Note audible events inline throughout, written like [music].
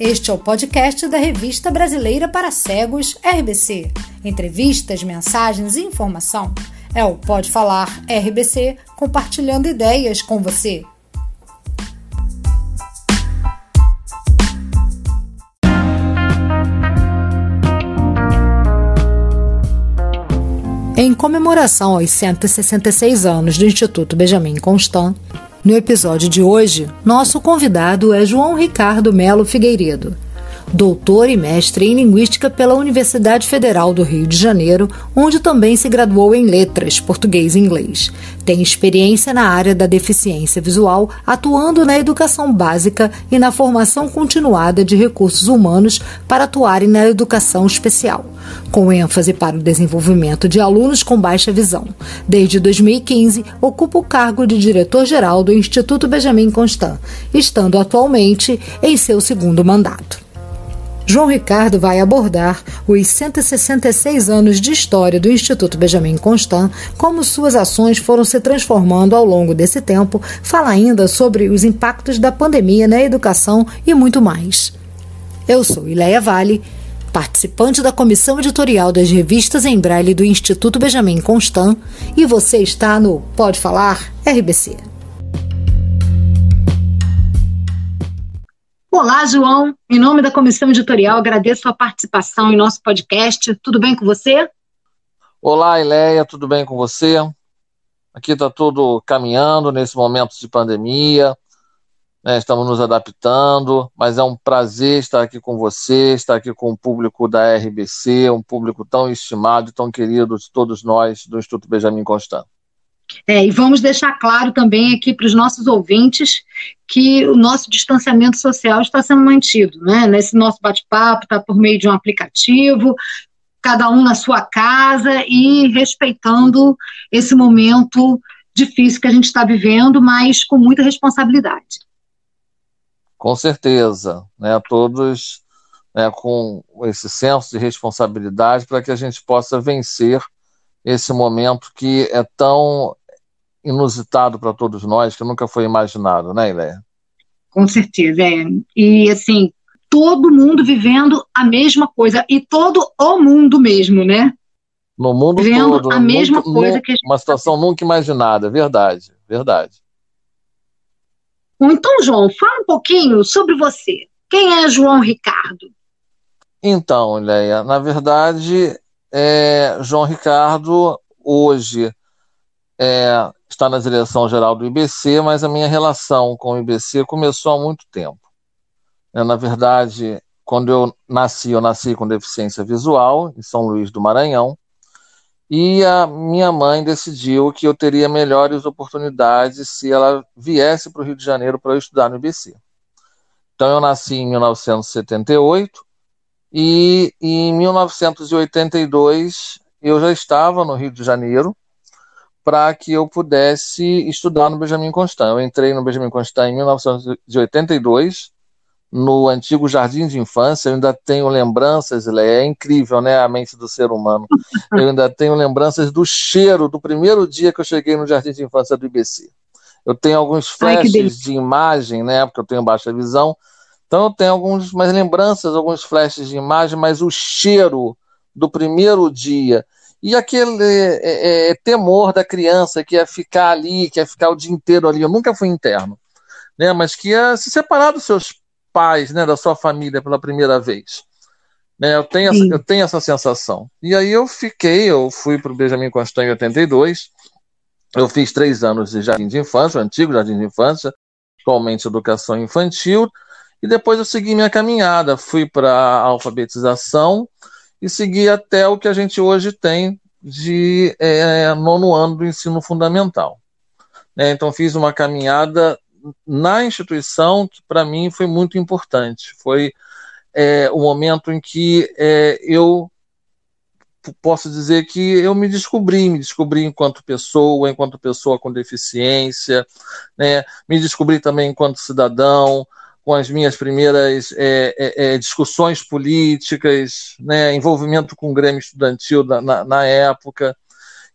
Este é o podcast da Revista Brasileira para Cegos, RBC. Entrevistas, mensagens e informação. É o Pode Falar RBC, compartilhando ideias com você. Em comemoração aos 166 anos do Instituto Benjamin Constant, no episódio de hoje, nosso convidado é João Ricardo Melo Figueiredo, doutor e mestre em Linguística pela Universidade Federal do Rio de Janeiro, onde também se graduou em Letras, Português e Inglês. Tem experiência na área da deficiência visual, atuando na educação básica e na formação continuada de recursos humanos para atuarem na educação especial com ênfase para o desenvolvimento de alunos com baixa visão. Desde 2015, ocupa o cargo de diretor-geral do Instituto Benjamin Constant, estando atualmente em seu segundo mandato. João Ricardo vai abordar os 166 anos de história do Instituto Benjamin Constant, como suas ações foram se transformando ao longo desse tempo, fala ainda sobre os impactos da pandemia na educação e muito mais. Eu sou Ileia Vale participante da comissão editorial das revistas em braille do Instituto Benjamin Constant, e você está no Pode Falar RBC. Olá, João. Em nome da comissão editorial, agradeço a participação em nosso podcast. Tudo bem com você? Olá, Ileia, tudo bem com você? Aqui está tudo caminhando nesse momento de pandemia né, estamos nos adaptando, mas é um prazer estar aqui com você, estar aqui com o público da RBC, um público tão estimado e tão querido de todos nós do Instituto Benjamin Constant. É, e vamos deixar claro também aqui para os nossos ouvintes que o nosso distanciamento social está sendo mantido, né? Nesse nosso bate-papo está por meio de um aplicativo, cada um na sua casa e respeitando esse momento difícil que a gente está vivendo, mas com muita responsabilidade. Com certeza, né, todos né, com esse senso de responsabilidade para que a gente possa vencer esse momento que é tão inusitado para todos nós, que nunca foi imaginado, né, Ileia? Com certeza, é. E assim, todo mundo vivendo a mesma coisa, e todo o mundo mesmo, né? No mundo vivendo todo. a mesma coisa que a gente Uma situação nunca imaginada, verdade, verdade. Então, João, fala um pouquinho sobre você. Quem é João Ricardo? Então, Leia, na verdade, é, João Ricardo hoje é, está na direção geral do IBC, mas a minha relação com o IBC começou há muito tempo. É, na verdade, quando eu nasci, eu nasci com deficiência visual em São Luís do Maranhão, e a minha mãe decidiu que eu teria melhores oportunidades se ela viesse para o Rio de Janeiro para eu estudar no IBC. Então eu nasci em 1978 e em 1982 eu já estava no Rio de Janeiro para que eu pudesse estudar no Benjamin Constant. Eu entrei no Benjamin Constant em 1982 no antigo jardim de infância, eu ainda tenho lembranças, é incrível, né, a mente do ser humano. Eu ainda tenho lembranças do cheiro do primeiro dia que eu cheguei no jardim de infância do IBC. Eu tenho alguns flashes Ai, de imagem, né, porque eu tenho baixa visão. Então eu tenho algumas lembranças, alguns flashes de imagem, mas o cheiro do primeiro dia e aquele é, é, é temor da criança que ia ficar ali, que ia ficar o dia inteiro ali. Eu nunca fui interno, né? Mas que ia se separar dos seus pais, né, da sua família pela primeira vez. Né, eu, tenho essa, eu tenho essa sensação. E aí eu fiquei, eu fui para o Benjamin Constant em 82, eu fiz três anos de jardim de infância, o antigo jardim de infância, atualmente educação infantil, e depois eu segui minha caminhada, fui para a alfabetização e segui até o que a gente hoje tem de é, nono ano do ensino fundamental. É, então fiz uma caminhada na instituição que para mim foi muito importante. Foi é, o momento em que é, eu posso dizer que eu me descobri, me descobri enquanto pessoa, enquanto pessoa com deficiência, né? me descobri também enquanto cidadão, com as minhas primeiras é, é, é discussões políticas, né? envolvimento com o Grêmio Estudantil na, na, época.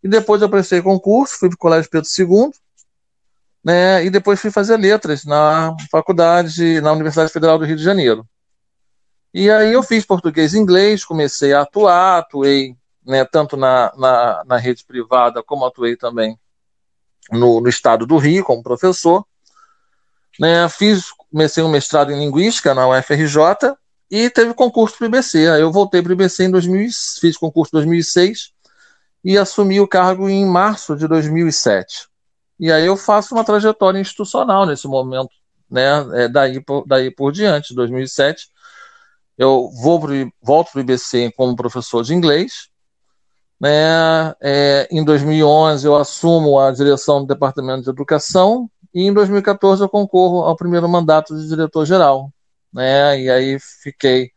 E depois eu prestei concurso, fui para o Colégio Pedro II, né, e depois fui fazer letras na faculdade, na Universidade Federal do Rio de Janeiro. E aí eu fiz português e inglês, comecei a atuar, atuei né, tanto na, na, na, rede privada como atuei também no, no estado do Rio como professor. Né, fiz, comecei um mestrado em linguística na UFRJ e teve concurso para o IBC. Aí eu voltei para o IBC em 2000, fiz concurso em 2006 e assumi o cargo em março de 2007. E aí eu faço uma trajetória institucional nesse momento, né, é, daí, por, daí por diante, 2007 eu vou pro, volto para o IBC como professor de inglês. Né? É, em 2011 eu assumo a direção do Departamento de Educação e em 2014 eu concorro ao primeiro mandato de diretor-geral. Né? E aí fiquei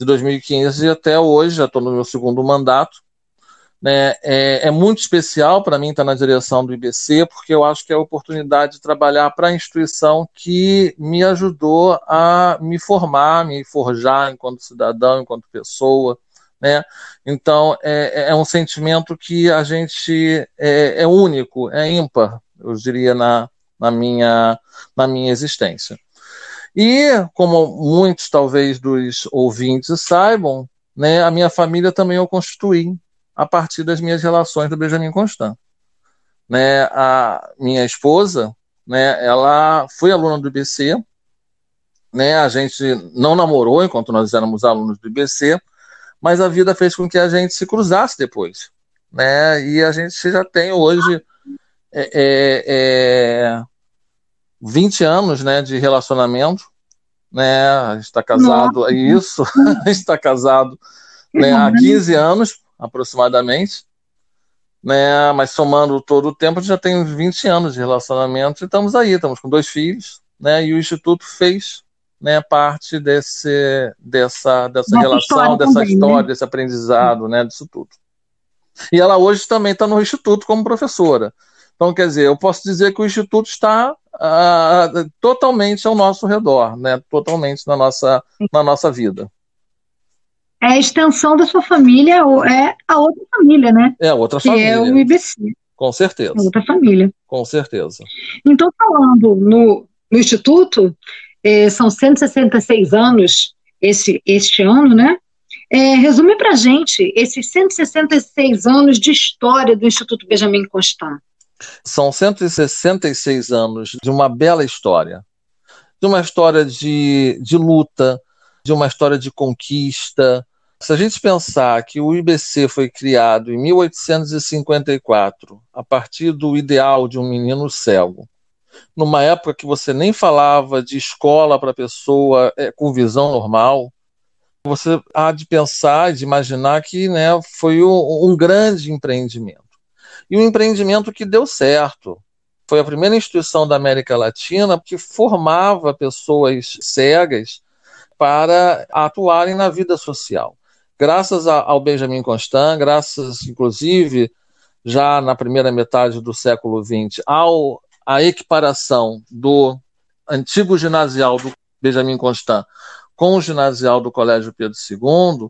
de 2015 até hoje, já estou no meu segundo mandato. Né? É, é muito especial para mim estar na direção do IBC, porque eu acho que é a oportunidade de trabalhar para a instituição que me ajudou a me formar, me forjar enquanto cidadão, enquanto pessoa. Né? Então, é, é um sentimento que a gente é, é único, é ímpar, eu diria, na, na, minha, na minha existência. E, como muitos talvez dos ouvintes saibam, né, a minha família também eu constituí a partir das minhas relações do Benjamin Constant. Né, a minha esposa, né, ela foi aluna do IBC, né, a gente não namorou enquanto nós éramos alunos do IBC, mas a vida fez com que a gente se cruzasse depois, né, e a gente já tem hoje é, é, é 20 anos, né, de relacionamento, né, está casado, Nossa. isso, [laughs] está casado né, há 15 anos, aproximadamente. Né, mas somando todo o tempo, já tem uns 20 anos de relacionamento e estamos aí, estamos com dois filhos, né, e o Instituto fez né, parte desse, dessa, dessa relação, história dessa também, né? história, né? desse aprendizado, né, disso tudo. E ela hoje também está no Instituto como professora. Então, quer dizer, eu posso dizer que o Instituto está uh, totalmente ao nosso redor, né, totalmente na nossa, na nossa vida é a extensão da sua família, é a outra família, né? É a outra que família. Que é o IBC. Com certeza. A outra família. Com certeza. Então, falando no, no Instituto, eh, são 166 anos esse, este ano, né? É, resume para gente esses 166 anos de história do Instituto Benjamin Constant. São 166 anos de uma bela história, de uma história de, de luta, de uma história de conquista, se a gente pensar que o IBC foi criado em 1854, a partir do ideal de um menino cego, numa época que você nem falava de escola para pessoa é, com visão normal, você há de pensar, de imaginar que né, foi um, um grande empreendimento. E um empreendimento que deu certo. Foi a primeira instituição da América Latina que formava pessoas cegas para atuarem na vida social graças ao Benjamin Constant, graças, inclusive, já na primeira metade do século XX, ao, à equiparação do antigo ginasial do Benjamin Constant com o ginasial do Colégio Pedro II,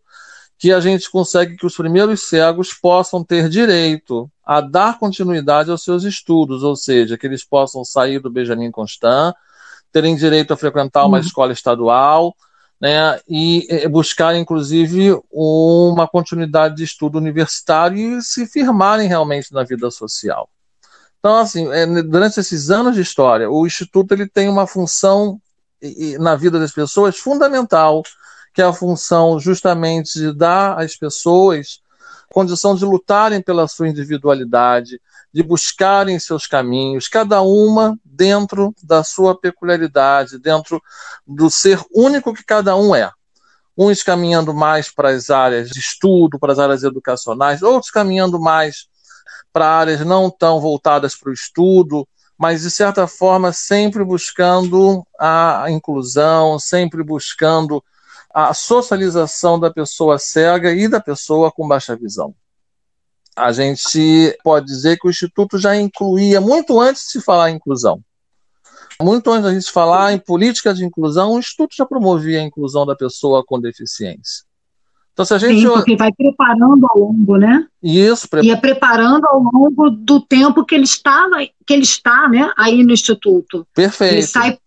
que a gente consegue que os primeiros cegos possam ter direito a dar continuidade aos seus estudos, ou seja, que eles possam sair do Benjamin Constant, terem direito a frequentar uma uhum. escola estadual, né, e buscar, inclusive, uma continuidade de estudo universitário e se firmarem realmente na vida social. Então, assim, é, durante esses anos de história, o Instituto ele tem uma função na vida das pessoas fundamental, que é a função justamente de dar às pessoas condição de lutarem pela sua individualidade, de buscarem seus caminhos, cada uma dentro da sua peculiaridade, dentro do ser único que cada um é. Uns caminhando mais para as áreas de estudo, para as áreas educacionais, outros caminhando mais para áreas não tão voltadas para o estudo, mas de certa forma sempre buscando a inclusão, sempre buscando a socialização da pessoa cega e da pessoa com baixa visão a gente pode dizer que o Instituto já incluía, muito antes de se falar em inclusão, muito antes de gente falar em política de inclusão, o Instituto já promovia a inclusão da pessoa com deficiência. Então, se a gente. Sim, porque vai preparando ao longo, né? Isso, pre... ia preparando ao longo do tempo que ele estava, que ele está, né, aí no Instituto. Perfeito. Ele sai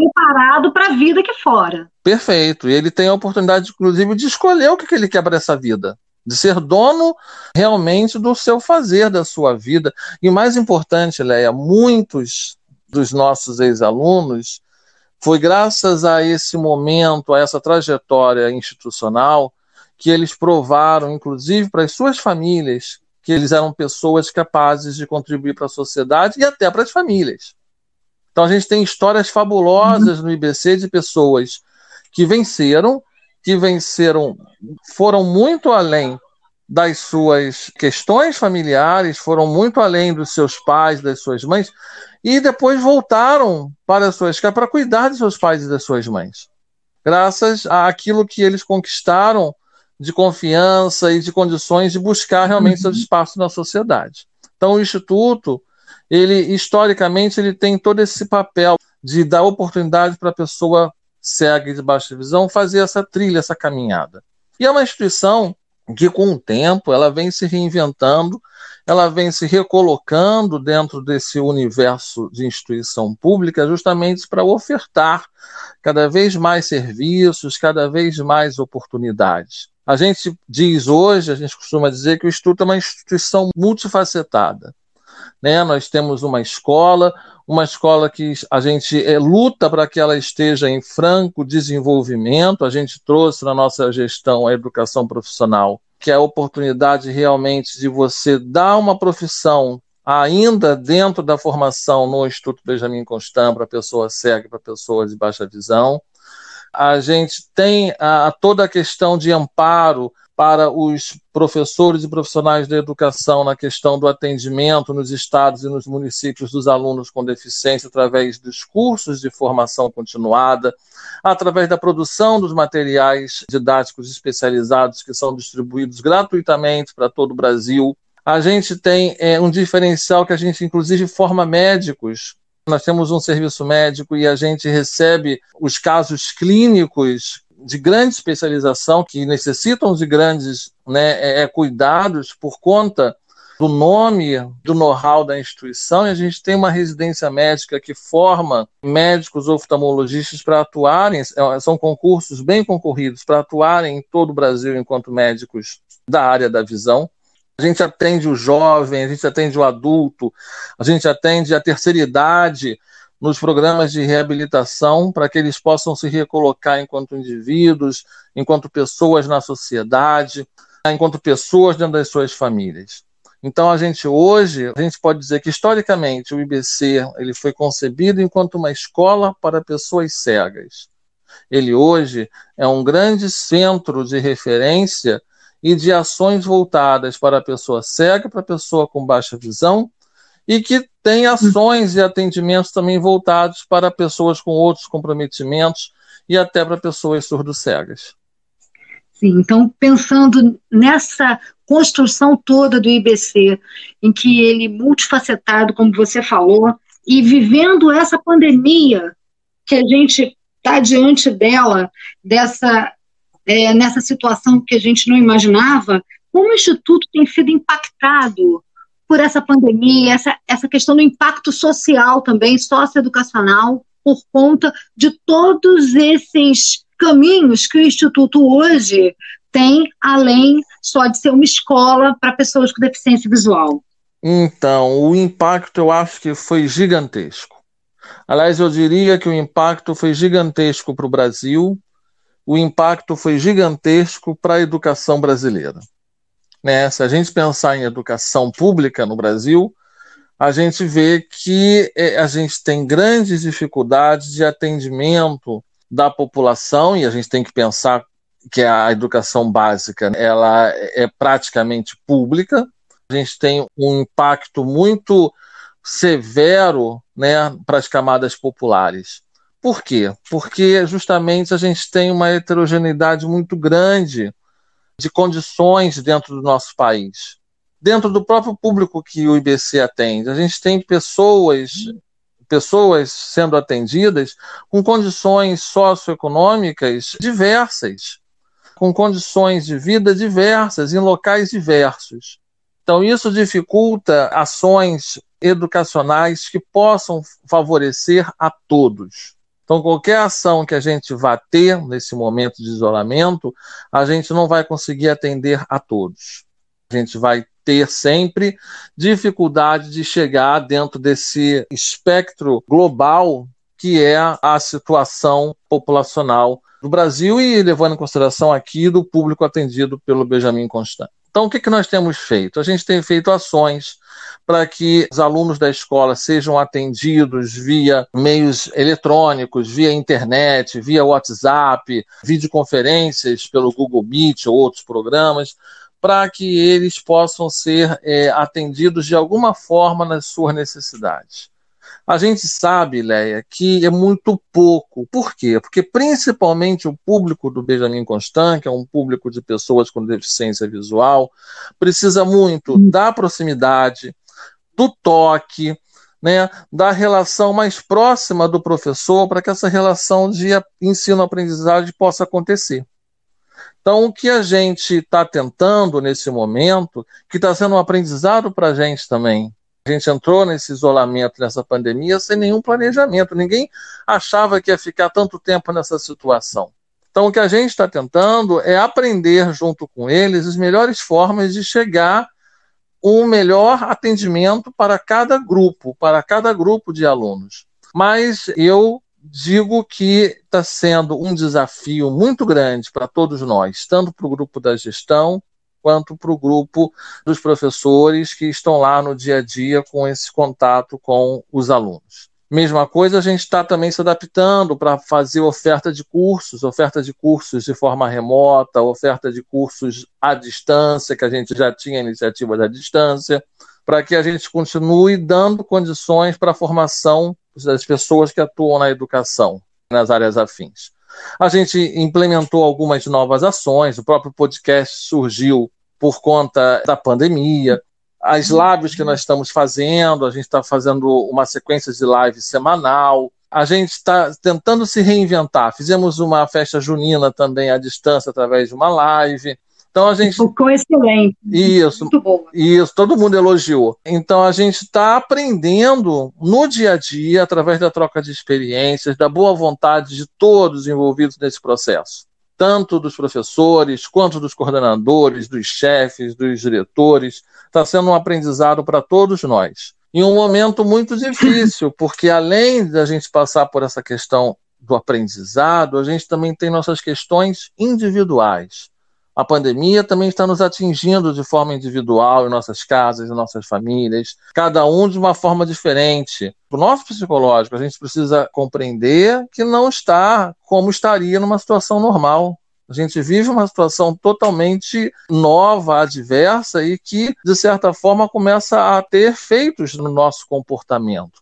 preparado para a vida aqui fora. Perfeito. E ele tem a oportunidade, inclusive, de escolher o que, que ele quer para essa vida. De ser dono realmente do seu fazer, da sua vida. E o mais importante, Leia, muitos dos nossos ex-alunos foi graças a esse momento, a essa trajetória institucional, que eles provaram, inclusive para as suas famílias, que eles eram pessoas capazes de contribuir para a sociedade e até para as famílias. Então a gente tem histórias fabulosas no IBC de pessoas que venceram, que venceram, foram muito além das suas questões familiares, foram muito além dos seus pais, das suas mães, e depois voltaram para suas casas para cuidar de seus pais e das suas mães, graças àquilo que eles conquistaram de confiança e de condições de buscar realmente uhum. seu espaço na sociedade. Então, o Instituto, ele historicamente, ele tem todo esse papel de dar oportunidade para a pessoa cega e de baixa visão fazer essa trilha, essa caminhada. E é uma instituição que, com o tempo, ela vem se reinventando, ela vem se recolocando dentro desse universo de instituição pública, justamente para ofertar cada vez mais serviços, cada vez mais oportunidades. A gente diz hoje, a gente costuma dizer que o Instituto é uma instituição multifacetada. Né? Nós temos uma escola, uma escola que a gente é, luta para que ela esteja em franco desenvolvimento. A gente trouxe na nossa gestão a educação profissional, que é a oportunidade realmente de você dar uma profissão ainda dentro da formação no Instituto Benjamin Constant para pessoas cegas, para pessoas de baixa visão a gente tem a, toda a questão de amparo para os professores e profissionais da educação na questão do atendimento nos estados e nos municípios dos alunos com deficiência através dos cursos de formação continuada, através da produção dos materiais didáticos especializados que são distribuídos gratuitamente para todo o Brasil. A gente tem é, um diferencial que a gente, inclusive, forma médicos nós temos um serviço médico e a gente recebe os casos clínicos de grande especialização que necessitam de grandes né, é, é, cuidados por conta do nome, do know-how da instituição, e a gente tem uma residência médica que forma médicos oftalmologistas para atuarem, é, são concursos bem concorridos, para atuarem em todo o Brasil enquanto médicos da área da visão. A gente atende o jovem, a gente atende o adulto, a gente atende a terceira idade nos programas de reabilitação para que eles possam se recolocar enquanto indivíduos, enquanto pessoas na sociedade, enquanto pessoas dentro das suas famílias. Então a gente hoje, a gente pode dizer que historicamente o IBC ele foi concebido enquanto uma escola para pessoas cegas. Ele hoje é um grande centro de referência e de ações voltadas para a pessoa cega, para a pessoa com baixa visão, e que tem ações e atendimentos também voltados para pessoas com outros comprometimentos e até para pessoas surdo-cegas. Sim, então pensando nessa construção toda do IBC, em que ele multifacetado, como você falou, e vivendo essa pandemia que a gente está diante dela, dessa é, nessa situação que a gente não imaginava, como o Instituto tem sido impactado por essa pandemia, essa, essa questão do impacto social também, socioeducacional, por conta de todos esses caminhos que o Instituto hoje tem, além só de ser uma escola para pessoas com deficiência visual? Então, o impacto eu acho que foi gigantesco. Aliás, eu diria que o impacto foi gigantesco para o Brasil, o impacto foi gigantesco para a educação brasileira. Né? Se a gente pensar em educação pública no Brasil, a gente vê que é, a gente tem grandes dificuldades de atendimento da população e a gente tem que pensar que a educação básica ela é praticamente pública. A gente tem um impacto muito severo né, para as camadas populares. Por quê? Porque justamente a gente tem uma heterogeneidade muito grande de condições dentro do nosso país. Dentro do próprio público que o IBC atende, a gente tem pessoas pessoas sendo atendidas com condições socioeconômicas diversas, com condições de vida diversas, em locais diversos. Então, isso dificulta ações educacionais que possam favorecer a todos. Então, qualquer ação que a gente vá ter nesse momento de isolamento, a gente não vai conseguir atender a todos. A gente vai ter sempre dificuldade de chegar dentro desse espectro global que é a situação populacional do Brasil e levando em consideração aqui do público atendido pelo Benjamin Constant. Então, o que, que nós temos feito? A gente tem feito ações para que os alunos da escola sejam atendidos via meios eletrônicos, via internet, via WhatsApp, videoconferências pelo Google Meet ou outros programas, para que eles possam ser é, atendidos de alguma forma nas suas necessidades. A gente sabe, Leia, que é muito pouco. Por quê? Porque principalmente o público do Benjamin Constant, que é um público de pessoas com deficiência visual, precisa muito da proximidade, do toque, né, da relação mais próxima do professor para que essa relação de ensino-aprendizagem possa acontecer. Então, o que a gente está tentando nesse momento, que está sendo um aprendizado para a gente também, a gente entrou nesse isolamento, nessa pandemia, sem nenhum planejamento. Ninguém achava que ia ficar tanto tempo nessa situação. Então, o que a gente está tentando é aprender junto com eles as melhores formas de chegar um melhor atendimento para cada grupo, para cada grupo de alunos. Mas eu digo que está sendo um desafio muito grande para todos nós, tanto para o grupo da gestão, quanto para o grupo dos professores que estão lá no dia a dia com esse contato com os alunos. Mesma coisa, a gente está também se adaptando para fazer oferta de cursos, oferta de cursos de forma remota, oferta de cursos à distância, que a gente já tinha iniciativa da distância, para que a gente continue dando condições para a formação das pessoas que atuam na educação, nas áreas afins. A gente implementou algumas novas ações, o próprio podcast surgiu por conta da pandemia. As lives que nós estamos fazendo, a gente está fazendo uma sequência de lives semanal. A gente está tentando se reinventar. Fizemos uma festa junina também à distância através de uma live. Então a gente ficou excelente. Isso, muito bom. Isso, todo mundo elogiou. Então a gente está aprendendo no dia a dia através da troca de experiências, da boa vontade de todos envolvidos nesse processo, tanto dos professores quanto dos coordenadores, dos chefes, dos diretores. Está sendo um aprendizado para todos nós. Em um momento muito difícil, [laughs] porque além da gente passar por essa questão do aprendizado, a gente também tem nossas questões individuais a pandemia também está nos atingindo de forma individual em nossas casas, em nossas famílias, cada um de uma forma diferente. O nosso psicológico, a gente precisa compreender que não está como estaria numa situação normal. A gente vive uma situação totalmente nova, adversa e que, de certa forma, começa a ter efeitos no nosso comportamento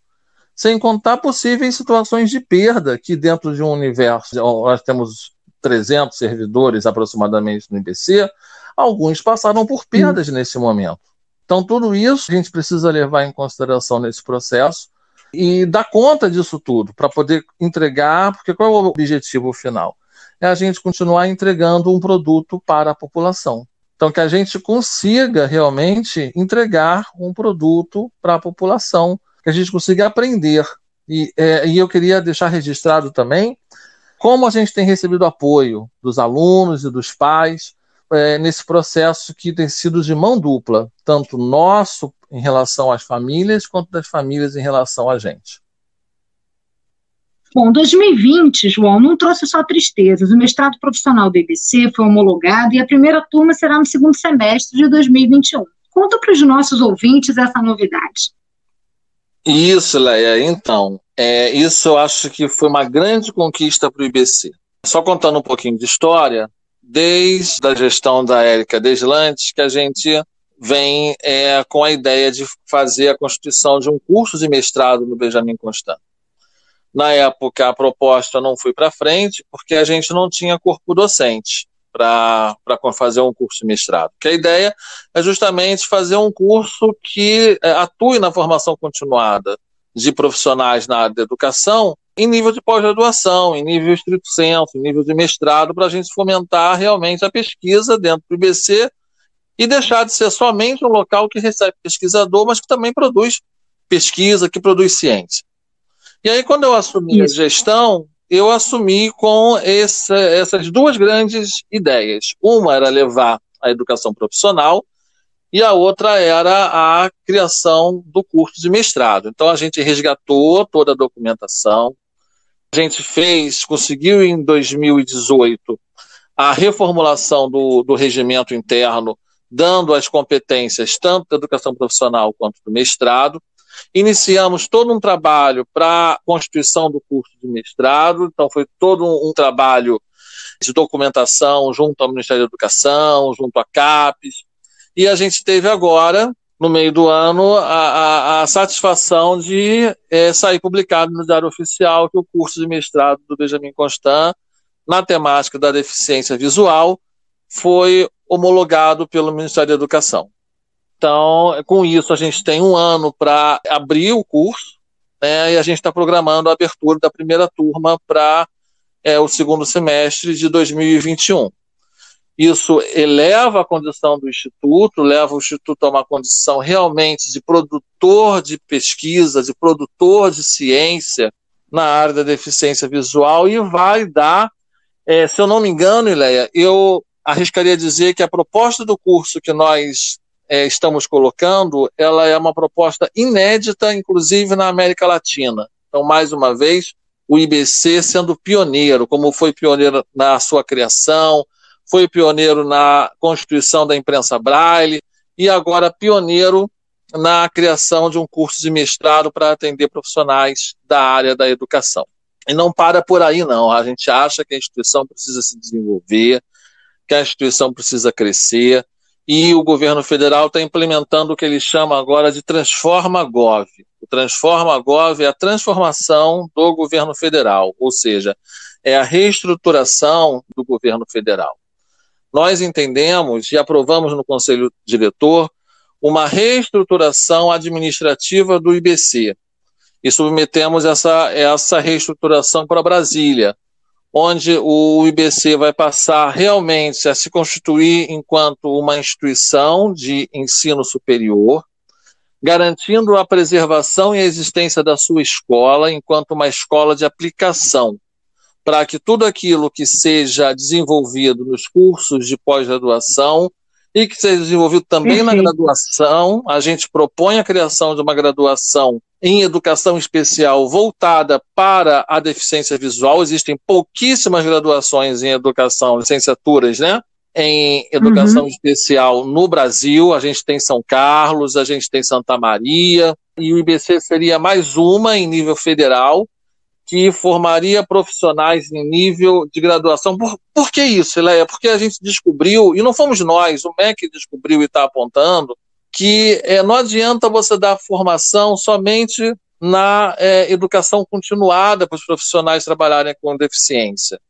sem contar possíveis situações de perda que dentro de um universo nós temos 300 servidores aproximadamente no IBC, alguns passaram por perdas nesse momento. Então, tudo isso a gente precisa levar em consideração nesse processo e dar conta disso tudo para poder entregar, porque qual é o objetivo final? É a gente continuar entregando um produto para a população. Então, que a gente consiga realmente entregar um produto para a população, que a gente consiga aprender. E, é, e eu queria deixar registrado também como a gente tem recebido apoio dos alunos e dos pais é, nesse processo que tem sido de mão dupla, tanto nosso em relação às famílias, quanto das famílias em relação a gente. Bom, 2020, João, não trouxe só tristezas. O mestrado profissional do IBC foi homologado e a primeira turma será no segundo semestre de 2021. Conta para os nossos ouvintes essa novidade. Isso, Leia. Então, é, isso eu acho que foi uma grande conquista para o IBC. Só contando um pouquinho de história, desde a gestão da Érica Deslantes, que a gente vem é, com a ideia de fazer a constituição de um curso de mestrado no Benjamin Constant. Na época, a proposta não foi para frente, porque a gente não tinha corpo docente para fazer um curso de mestrado. Que a ideia é justamente fazer um curso que é, atue na formação continuada, de profissionais na área da educação em nível de pós-graduação, em nível estrito senso, em nível de mestrado, para a gente fomentar realmente a pesquisa dentro do IBC e deixar de ser somente um local que recebe pesquisador, mas que também produz pesquisa, que produz ciência. E aí, quando eu assumi Isso. a gestão, eu assumi com esse, essas duas grandes ideias. Uma era levar a educação profissional e a outra era a criação do curso de mestrado. Então a gente resgatou toda a documentação, a gente fez, conseguiu em 2018 a reformulação do, do regimento interno, dando as competências tanto da educação profissional quanto do mestrado. Iniciamos todo um trabalho para a constituição do curso de mestrado, então foi todo um, um trabalho de documentação junto ao Ministério da Educação, junto à CAPES, e a gente teve agora, no meio do ano, a, a, a satisfação de é, sair publicado no Diário Oficial que o curso de mestrado do Benjamin Constant, na temática da deficiência visual, foi homologado pelo Ministério da Educação. Então, com isso, a gente tem um ano para abrir o curso, né, e a gente está programando a abertura da primeira turma para é, o segundo semestre de 2021. Isso eleva a condição do Instituto, leva o Instituto a uma condição realmente de produtor de pesquisa, de produtor de ciência na área da deficiência visual e vai dar, é, se eu não me engano, Ileia, eu arriscaria dizer que a proposta do curso que nós é, estamos colocando, ela é uma proposta inédita, inclusive na América Latina. Então, mais uma vez, o IBC sendo pioneiro, como foi pioneiro na sua criação, foi pioneiro na constituição da imprensa braille e agora pioneiro na criação de um curso de mestrado para atender profissionais da área da educação. E não para por aí, não. A gente acha que a instituição precisa se desenvolver, que a instituição precisa crescer, e o governo federal está implementando o que ele chama agora de Transforma Gov. O Transforma Gov é a transformação do governo federal, ou seja, é a reestruturação do governo federal. Nós entendemos e aprovamos no Conselho Diretor uma reestruturação administrativa do IBC e submetemos essa, essa reestruturação para Brasília, onde o IBC vai passar realmente a se constituir enquanto uma instituição de ensino superior, garantindo a preservação e a existência da sua escola enquanto uma escola de aplicação, para que tudo aquilo que seja desenvolvido nos cursos de pós-graduação e que seja desenvolvido também na graduação, a gente propõe a criação de uma graduação em educação especial voltada para a deficiência visual. Existem pouquíssimas graduações em educação, licenciaturas, né? Em educação uhum. especial no Brasil. A gente tem São Carlos, a gente tem Santa Maria, e o IBC seria mais uma em nível federal que formaria profissionais em nível de graduação. Por, por que isso, Leia? Porque a gente descobriu, e não fomos nós, o MEC descobriu e está apontando, que é, não adianta você dar formação somente na é, educação continuada para os profissionais trabalharem com deficiência.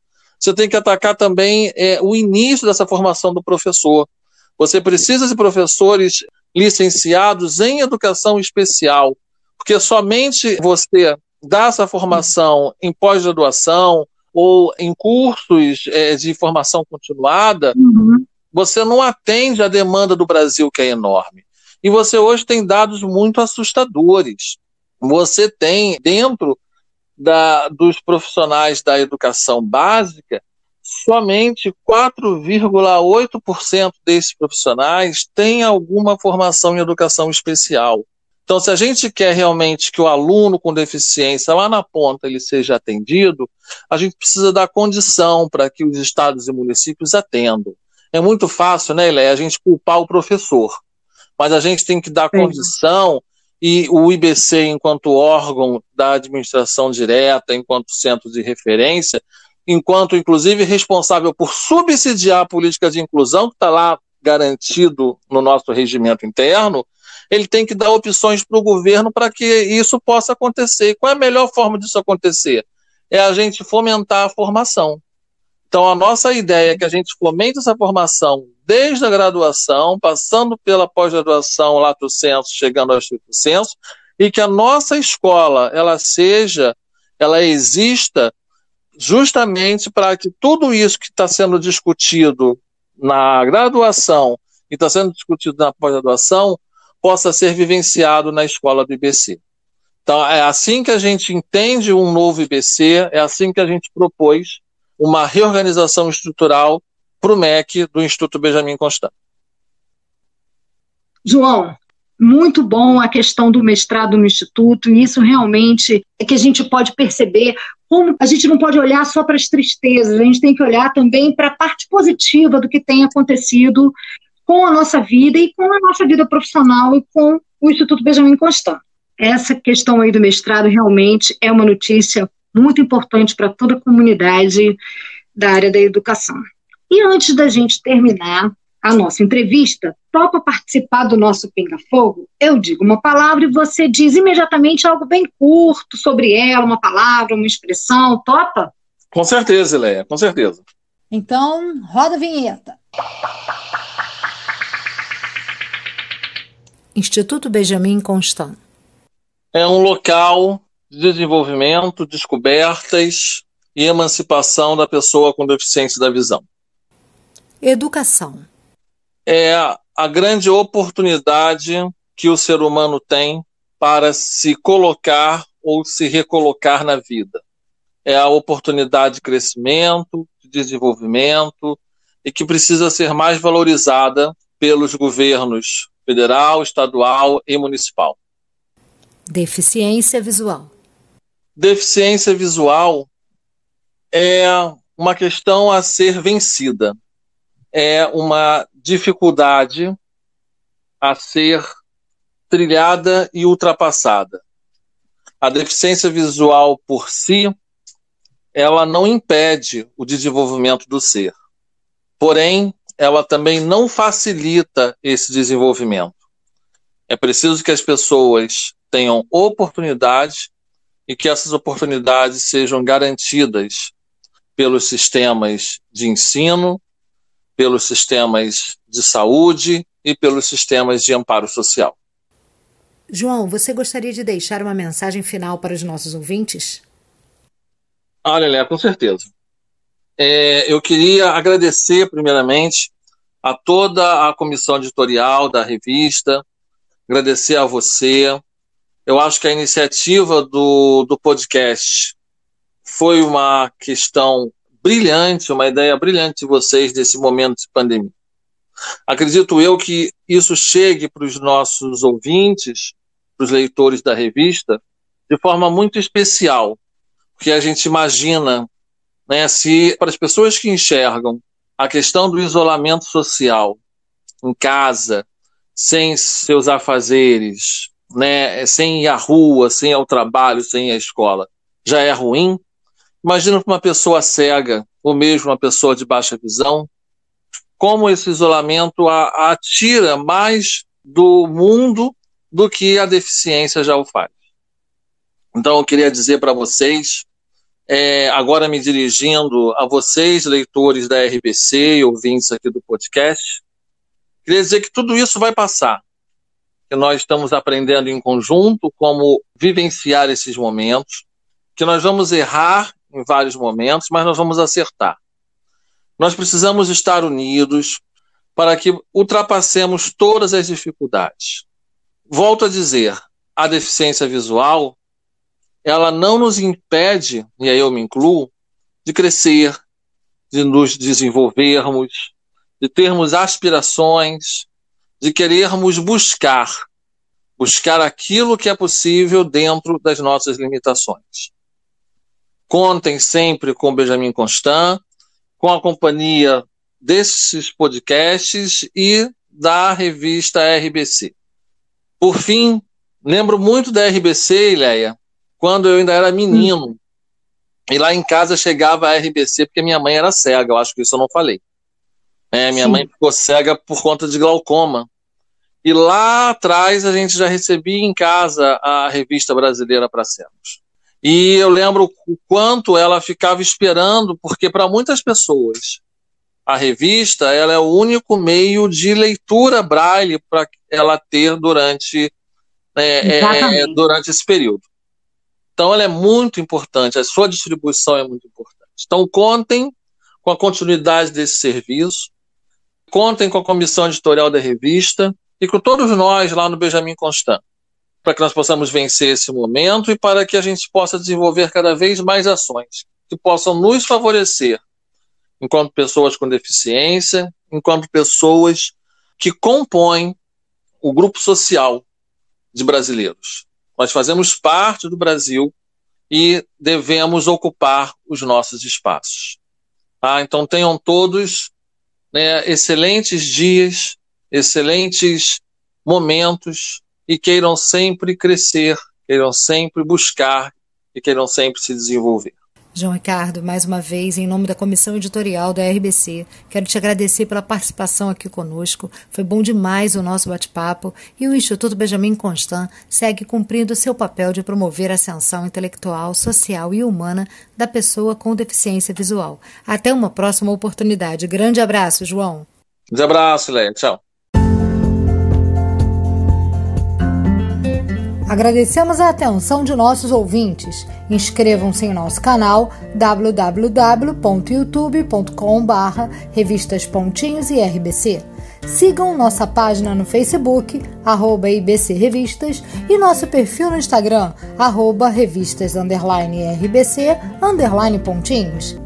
Você tem que atacar também é, o início dessa formação do professor. Você precisa de professores licenciados em educação especial, porque somente você dar essa formação em pós-graduação ou em cursos é, de formação continuada, uhum. você não atende à demanda do Brasil, que é enorme. E você hoje tem dados muito assustadores. Você tem, dentro da, dos profissionais da educação básica, somente 4,8% desses profissionais têm alguma formação em educação especial. Então, se a gente quer realmente que o aluno com deficiência lá na ponta ele seja atendido, a gente precisa dar condição para que os estados e municípios atendam. É muito fácil, né, Ilé, a gente culpar o professor, mas a gente tem que dar condição e o IBC, enquanto órgão da administração direta, enquanto centro de referência, enquanto inclusive responsável por subsidiar a política de inclusão, que está lá garantido no nosso regimento interno, ele tem que dar opções para o governo para que isso possa acontecer. Qual é a melhor forma disso acontecer? É a gente fomentar a formação. Então, a nossa ideia é que a gente fomente essa formação desde a graduação, passando pela pós-graduação, lato senso, chegando ao estrito senso, e que a nossa escola ela seja, ela exista justamente para que tudo isso que está sendo discutido na graduação e está sendo discutido na pós-graduação possa ser vivenciado na escola do IBC. Então, é assim que a gente entende um novo IBC, é assim que a gente propôs uma reorganização estrutural para o MEC do Instituto Benjamin Constant. João, muito bom a questão do mestrado no Instituto, e isso realmente é que a gente pode perceber como a gente não pode olhar só para as tristezas, a gente tem que olhar também para a parte positiva do que tem acontecido com a nossa vida e com a nossa vida profissional e com o Instituto Benjamin Constant. Essa questão aí do mestrado realmente é uma notícia muito importante para toda a comunidade da área da educação. E antes da gente terminar a nossa entrevista, topa participar do nosso Pinga Fogo? Eu digo uma palavra e você diz imediatamente algo bem curto sobre ela, uma palavra, uma expressão, topa? Com certeza, Leia, com certeza. Então, roda a vinheta. Instituto Benjamin Constant. É um local de desenvolvimento, descobertas e emancipação da pessoa com deficiência da visão. Educação. É a grande oportunidade que o ser humano tem para se colocar ou se recolocar na vida. É a oportunidade de crescimento, de desenvolvimento e que precisa ser mais valorizada pelos governos federal, estadual e municipal. Deficiência visual. Deficiência visual é uma questão a ser vencida. É uma dificuldade a ser trilhada e ultrapassada. A deficiência visual por si, ela não impede o desenvolvimento do ser. Porém, ela também não facilita esse desenvolvimento. É preciso que as pessoas tenham oportunidades e que essas oportunidades sejam garantidas pelos sistemas de ensino, pelos sistemas de saúde e pelos sistemas de amparo social. João, você gostaria de deixar uma mensagem final para os nossos ouvintes? Olha, Léa, com certeza. É, eu queria agradecer, primeiramente, a toda a comissão editorial da revista, agradecer a você. Eu acho que a iniciativa do, do podcast foi uma questão brilhante, uma ideia brilhante de vocês nesse momento de pandemia. Acredito eu que isso chegue para os nossos ouvintes, para os leitores da revista, de forma muito especial, porque a gente imagina né, se para as pessoas que enxergam a questão do isolamento social em casa, sem seus afazeres, né, sem ir à rua, sem ir ao trabalho, sem ir à escola, já é ruim. Imagina para uma pessoa cega, ou mesmo uma pessoa de baixa visão, como esse isolamento a, a tira mais do mundo do que a deficiência já o faz. Então, eu queria dizer para vocês é, agora me dirigindo a vocês, leitores da RBC e ouvintes aqui do podcast, queria dizer que tudo isso vai passar. Que nós estamos aprendendo em conjunto como vivenciar esses momentos, que nós vamos errar em vários momentos, mas nós vamos acertar. Nós precisamos estar unidos para que ultrapassemos todas as dificuldades. Volto a dizer, a deficiência visual ela não nos impede, e aí eu me incluo, de crescer, de nos desenvolvermos, de termos aspirações, de querermos buscar, buscar aquilo que é possível dentro das nossas limitações. Contem sempre com Benjamin Constant, com a companhia desses podcasts e da revista RBC. Por fim, lembro muito da RBC, Ileia, quando eu ainda era menino. Hum. E lá em casa chegava a RBC porque minha mãe era cega, eu acho que isso eu não falei. É, minha Sim. mãe ficou cega por conta de glaucoma. E lá atrás a gente já recebia em casa a revista brasileira para cegos. E eu lembro o quanto ela ficava esperando, porque para muitas pessoas a revista ela é o único meio de leitura braille para ela ter durante, é, é, durante esse período. Então, ela é muito importante, a sua distribuição é muito importante. Então, contem com a continuidade desse serviço, contem com a comissão editorial da revista e com todos nós lá no Benjamin Constant. Para que nós possamos vencer esse momento e para que a gente possa desenvolver cada vez mais ações que possam nos favorecer enquanto pessoas com deficiência, enquanto pessoas que compõem o grupo social de brasileiros. Nós fazemos parte do Brasil e devemos ocupar os nossos espaços. Ah, então tenham todos né, excelentes dias, excelentes momentos e queiram sempre crescer, queiram sempre buscar e queiram sempre se desenvolver. João Ricardo, mais uma vez, em nome da comissão editorial da RBC, quero te agradecer pela participação aqui conosco. Foi bom demais o nosso bate-papo e o Instituto Benjamin Constant segue cumprindo seu papel de promover a ascensão intelectual, social e humana da pessoa com deficiência visual. Até uma próxima oportunidade. Grande abraço, João. Grande abraço, Léa. Tchau. Agradecemos a atenção de nossos ouvintes. Inscrevam-se em nosso canal www.youtube.com/barra revistas Pontinhos e RBC. Sigam nossa página no Facebook, arroba IBC Revistas, e nosso perfil no Instagram, arroba revistas RBC pontinhos.